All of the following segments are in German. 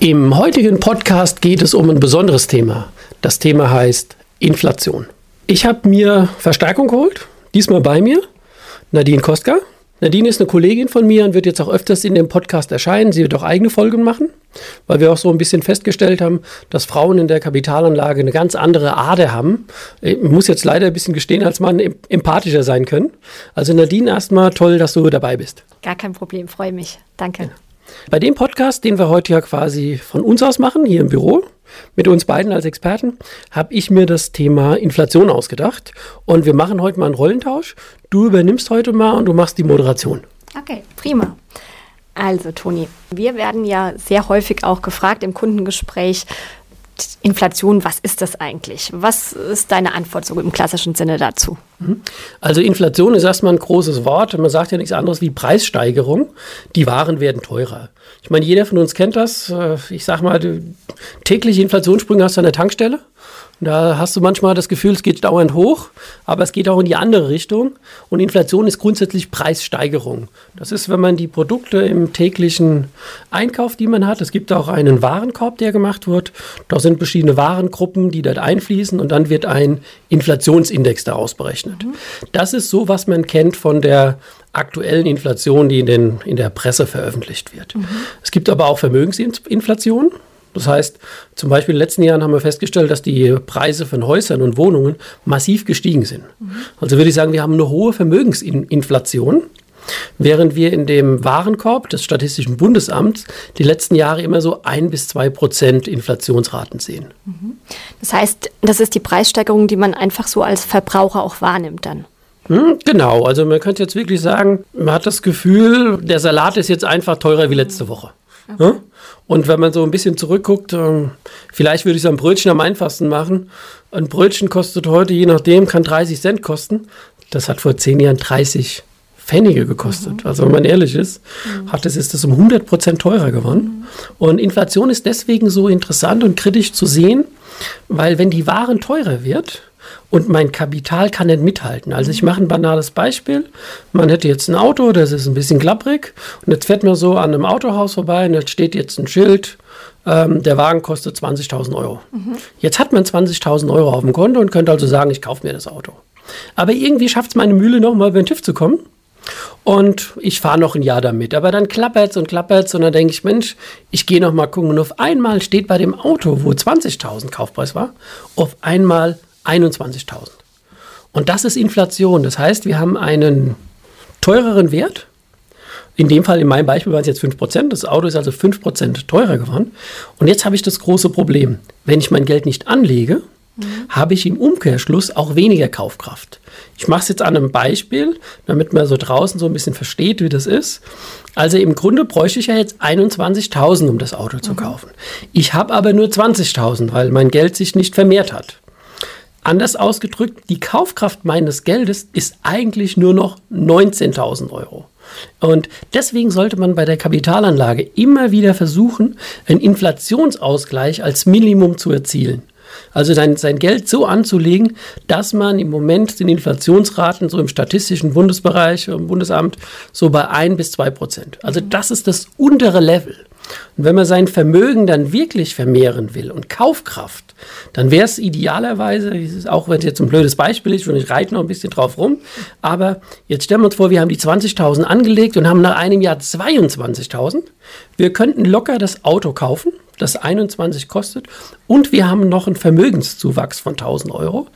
Im heutigen Podcast geht es um ein besonderes Thema. Das Thema heißt Inflation. Ich habe mir Verstärkung geholt, diesmal bei mir, Nadine Kostka. Nadine ist eine Kollegin von mir und wird jetzt auch öfters in dem Podcast erscheinen. Sie wird auch eigene Folgen machen, weil wir auch so ein bisschen festgestellt haben, dass Frauen in der Kapitalanlage eine ganz andere Ader haben. Ich muss jetzt leider ein bisschen gestehen, als Mann empathischer sein können. Also Nadine, erstmal toll, dass du dabei bist. Gar kein Problem, freue mich. Danke. Ja. Bei dem Podcast, den wir heute ja quasi von uns aus machen, hier im Büro, mit uns beiden als Experten, habe ich mir das Thema Inflation ausgedacht. Und wir machen heute mal einen Rollentausch. Du übernimmst heute mal und du machst die Moderation. Okay, prima. Also, Toni, wir werden ja sehr häufig auch gefragt im Kundengespräch, Inflation, was ist das eigentlich? Was ist deine Antwort so im klassischen Sinne dazu? Mhm. Also Inflation ist erstmal ein großes Wort. Man sagt ja nichts anderes wie Preissteigerung. Die Waren werden teurer. Ich meine, jeder von uns kennt das. Äh, ich sag mal, tägliche Inflationssprünge hast du an der Tankstelle. Da hast du manchmal das Gefühl, es geht dauernd hoch, aber es geht auch in die andere Richtung. Und Inflation ist grundsätzlich Preissteigerung. Das ist, wenn man die Produkte im täglichen Einkauf, die man hat, es gibt auch einen Warenkorb, der gemacht wird. Da sind verschiedene Warengruppen, die dort einfließen und dann wird ein Inflationsindex daraus berechnet. Mhm. Das ist so, was man kennt von der aktuellen Inflation, die in, den, in der Presse veröffentlicht wird. Mhm. Es gibt aber auch Vermögensinflation. Das heißt, zum Beispiel in den letzten Jahren haben wir festgestellt, dass die Preise von Häusern und Wohnungen massiv gestiegen sind. Mhm. Also würde ich sagen, wir haben eine hohe Vermögensinflation. Während wir in dem Warenkorb des Statistischen Bundesamts die letzten Jahre immer so ein bis zwei Prozent Inflationsraten sehen. Mhm. Das heißt, das ist die Preissteigerung, die man einfach so als Verbraucher auch wahrnimmt dann. Hm, genau, also man könnte jetzt wirklich sagen, man hat das Gefühl, der Salat ist jetzt einfach teurer wie letzte Woche. Okay. Und wenn man so ein bisschen zurückguckt, ähm, vielleicht würde ich so ein Brötchen am einfachsten machen. Ein Brötchen kostet heute, je nachdem, kann 30 Cent kosten. Das hat vor zehn Jahren 30 Pfennige gekostet. Mhm. Also wenn man ehrlich ist, mhm. hat es, ist das um 100 Prozent teurer geworden. Mhm. Und Inflation ist deswegen so interessant und kritisch zu sehen, weil wenn die Waren teurer wird, und mein Kapital kann nicht mithalten. Also ich mache ein banales Beispiel. Man hätte jetzt ein Auto, das ist ein bisschen klapprig und jetzt fährt man so an einem Autohaus vorbei und jetzt steht jetzt ein Schild, ähm, der Wagen kostet 20.000 Euro. Mhm. Jetzt hat man 20.000 Euro auf dem Konto und könnte also sagen, ich kaufe mir das Auto. Aber irgendwie schafft es meine Mühle noch mal über den TÜV zu kommen. Und ich fahre noch ein Jahr damit. Aber dann klappert es und klappert es und dann denke ich, Mensch, ich gehe noch mal gucken. Und auf einmal steht bei dem Auto, wo 20.000 Kaufpreis war, auf einmal 21.000. Und das ist Inflation. Das heißt, wir haben einen teureren Wert. In dem Fall, in meinem Beispiel waren es jetzt 5%. Das Auto ist also 5% teurer geworden. Und jetzt habe ich das große Problem. Wenn ich mein Geld nicht anlege, mhm. habe ich im Umkehrschluss auch weniger Kaufkraft. Ich mache es jetzt an einem Beispiel, damit man so draußen so ein bisschen versteht, wie das ist. Also im Grunde bräuchte ich ja jetzt 21.000, um das Auto zu mhm. kaufen. Ich habe aber nur 20.000, weil mein Geld sich nicht vermehrt hat. Anders ausgedrückt, die Kaufkraft meines Geldes ist eigentlich nur noch 19.000 Euro. Und deswegen sollte man bei der Kapitalanlage immer wieder versuchen, einen Inflationsausgleich als Minimum zu erzielen. Also sein, sein Geld so anzulegen, dass man im Moment den Inflationsraten so im statistischen Bundesbereich, im Bundesamt, so bei ein bis zwei Prozent. Also das ist das untere Level. Und wenn man sein Vermögen dann wirklich vermehren will und Kaufkraft, dann wäre es idealerweise, auch wenn es jetzt ein blödes Beispiel ist, und ich reite noch ein bisschen drauf rum, aber jetzt stellen wir uns vor, wir haben die 20.000 angelegt und haben nach einem Jahr 22.000. Wir könnten locker das Auto kaufen, das 21 kostet und wir haben noch einen Vermögenszuwachs von 1000 Euro.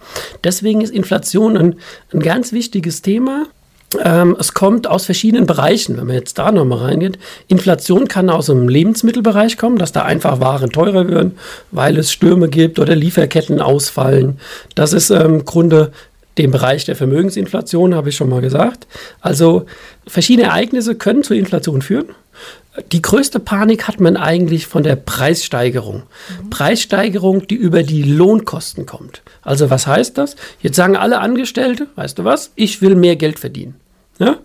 Deswegen ist Inflation ein, ein ganz wichtiges Thema. Ähm, es kommt aus verschiedenen Bereichen, wenn man jetzt da nochmal reingeht. Inflation kann aus dem Lebensmittelbereich kommen, dass da einfach Waren teurer werden, weil es Stürme gibt oder Lieferketten ausfallen. Das ist ähm, im Grunde dem Bereich der Vermögensinflation, habe ich schon mal gesagt. Also verschiedene Ereignisse können zur Inflation führen. Die größte Panik hat man eigentlich von der Preissteigerung. Mhm. Preissteigerung, die über die Lohnkosten kommt. Also was heißt das? Jetzt sagen alle Angestellte, weißt du was, ich will mehr Geld verdienen. Ja?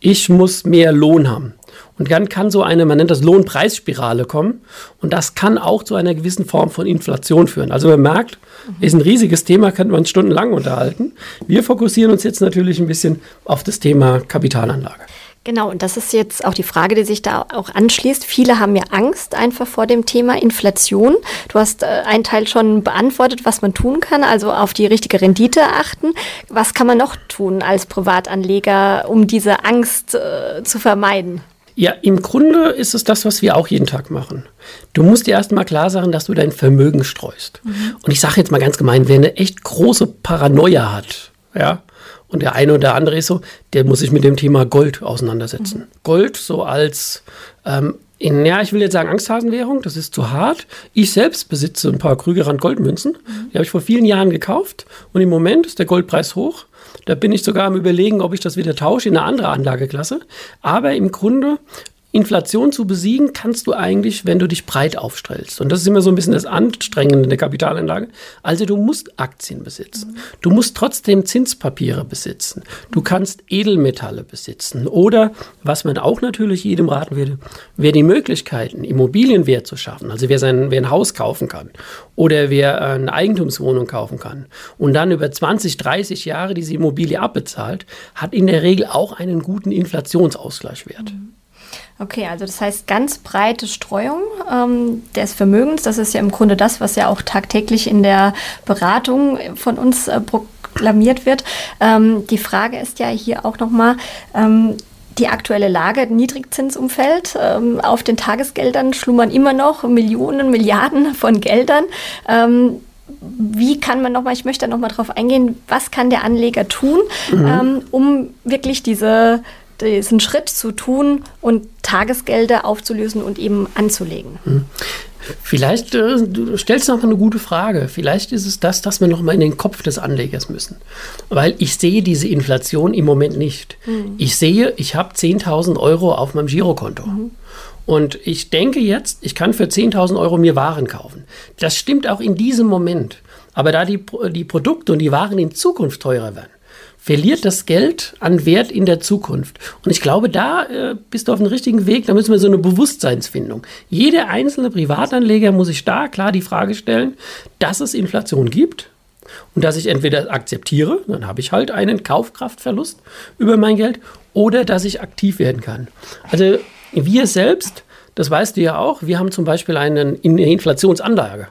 Ich muss mehr Lohn haben. Und dann kann so eine, man nennt das Lohnpreisspirale kommen. Und das kann auch zu einer gewissen Form von Inflation führen. Also man merkt, ist ein riesiges Thema, könnte man stundenlang unterhalten. Wir fokussieren uns jetzt natürlich ein bisschen auf das Thema Kapitalanlage. Genau, und das ist jetzt auch die Frage, die sich da auch anschließt. Viele haben ja Angst einfach vor dem Thema Inflation. Du hast äh, einen Teil schon beantwortet, was man tun kann, also auf die richtige Rendite achten. Was kann man noch tun als Privatanleger, um diese Angst äh, zu vermeiden? Ja, im Grunde ist es das, was wir auch jeden Tag machen. Du musst dir erstmal klar sagen, dass du dein Vermögen streust. Mhm. Und ich sage jetzt mal ganz gemein, wer eine echt große Paranoia hat, ja, und der eine oder andere ist so, der muss sich mit dem Thema Gold auseinandersetzen. Mhm. Gold so als, ähm, in, ja, ich will jetzt sagen Angsthasenwährung, das ist zu hart. Ich selbst besitze ein paar Krügerrand Goldmünzen. Mhm. Die habe ich vor vielen Jahren gekauft und im Moment ist der Goldpreis hoch. Da bin ich sogar am Überlegen, ob ich das wieder tausche in eine andere Anlageklasse. Aber im Grunde Inflation zu besiegen kannst du eigentlich, wenn du dich breit aufstellst. Und das ist immer so ein bisschen das Anstrengende in der Kapitalanlage. Also du musst Aktien besitzen. Du musst trotzdem Zinspapiere besitzen. Du kannst Edelmetalle besitzen. Oder, was man auch natürlich jedem raten würde, wer die Möglichkeiten, Immobilienwert zu schaffen, also wer, sein, wer ein Haus kaufen kann oder wer eine Eigentumswohnung kaufen kann und dann über 20, 30 Jahre diese Immobilie abbezahlt, hat in der Regel auch einen guten Inflationsausgleichswert. Mhm. Okay, also das heißt ganz breite Streuung ähm, des Vermögens. Das ist ja im Grunde das, was ja auch tagtäglich in der Beratung von uns äh, proklamiert wird. Ähm, die Frage ist ja hier auch nochmal, ähm, die aktuelle Lage, Niedrigzinsumfeld. Ähm, auf den Tagesgeldern schlummern immer noch Millionen, Milliarden von Geldern. Ähm, wie kann man nochmal, ich möchte da nochmal drauf eingehen, was kann der Anleger tun, mhm. ähm, um wirklich diese diesen Schritt zu tun und Tagesgelder aufzulösen und eben anzulegen. Hm. Vielleicht äh, du stellst noch eine gute Frage. Vielleicht ist es das, dass wir noch mal in den Kopf des Anlegers müssen, weil ich sehe diese Inflation im Moment nicht. Mhm. Ich sehe, ich habe 10.000 Euro auf meinem Girokonto. Mhm. Und ich denke jetzt, ich kann für 10.000 Euro mir Waren kaufen. Das stimmt auch in diesem Moment. Aber da die, die Produkte und die Waren in Zukunft teurer werden, verliert das Geld an Wert in der Zukunft. Und ich glaube, da äh, bist du auf dem richtigen Weg. Da müssen wir so eine Bewusstseinsfindung. Jeder einzelne Privatanleger muss sich da klar die Frage stellen, dass es Inflation gibt und dass ich entweder akzeptiere, dann habe ich halt einen Kaufkraftverlust über mein Geld, oder dass ich aktiv werden kann. Also wir selbst, das weißt du ja auch, wir haben zum Beispiel eine Inflationsanlage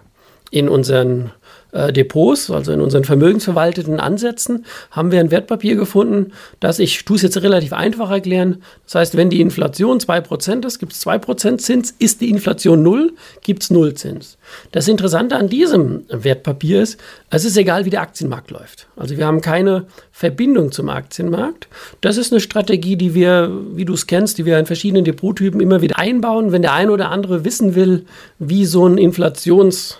in unseren äh, Depots, also in unseren vermögensverwalteten Ansätzen, haben wir ein Wertpapier gefunden, das ich, tue es jetzt relativ einfach erklären. Das heißt, wenn die Inflation 2% ist, gibt es 2% Zins. Ist die Inflation 0, gibt es 0 Zins. Das Interessante an diesem Wertpapier ist, es ist egal, wie der Aktienmarkt läuft. Also wir haben keine Verbindung zum Aktienmarkt. Das ist eine Strategie, die wir, wie du es kennst, die wir in verschiedenen Depottypen immer wieder einbauen. Wenn der ein oder andere wissen will, wie so ein Inflations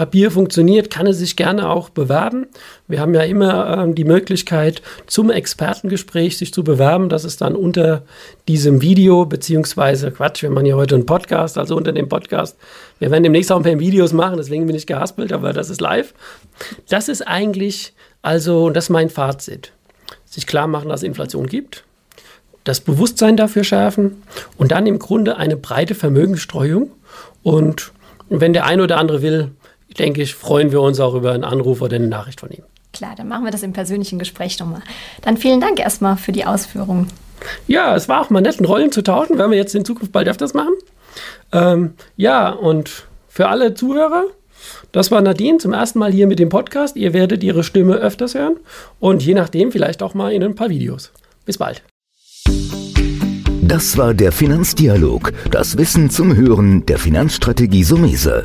Papier funktioniert, kann er sich gerne auch bewerben. Wir haben ja immer äh, die Möglichkeit, zum Expertengespräch sich zu bewerben. Das ist dann unter diesem Video, beziehungsweise Quatsch, wir machen ja heute einen Podcast, also unter dem Podcast. Wir werden demnächst auch ein paar Videos machen, deswegen bin ich gehaspelt, aber das ist live. Das ist eigentlich, also, und das ist mein Fazit. Sich klar machen, dass es Inflation gibt, das Bewusstsein dafür schärfen und dann im Grunde eine breite Vermögensstreuung. Und wenn der eine oder andere will, denke ich, freuen wir uns auch über einen Anruf oder eine Nachricht von ihm. Klar, dann machen wir das im persönlichen Gespräch nochmal. Dann vielen Dank erstmal für die Ausführungen. Ja, es war auch mal nett, Rollen zu tauschen, werden wir jetzt in Zukunft bald öfters machen. Ähm, ja, und für alle Zuhörer, das war Nadine zum ersten Mal hier mit dem Podcast. Ihr werdet ihre Stimme öfters hören und je nachdem vielleicht auch mal in ein paar Videos. Bis bald. Das war der Finanzdialog, das Wissen zum Hören der Finanzstrategie Sumese.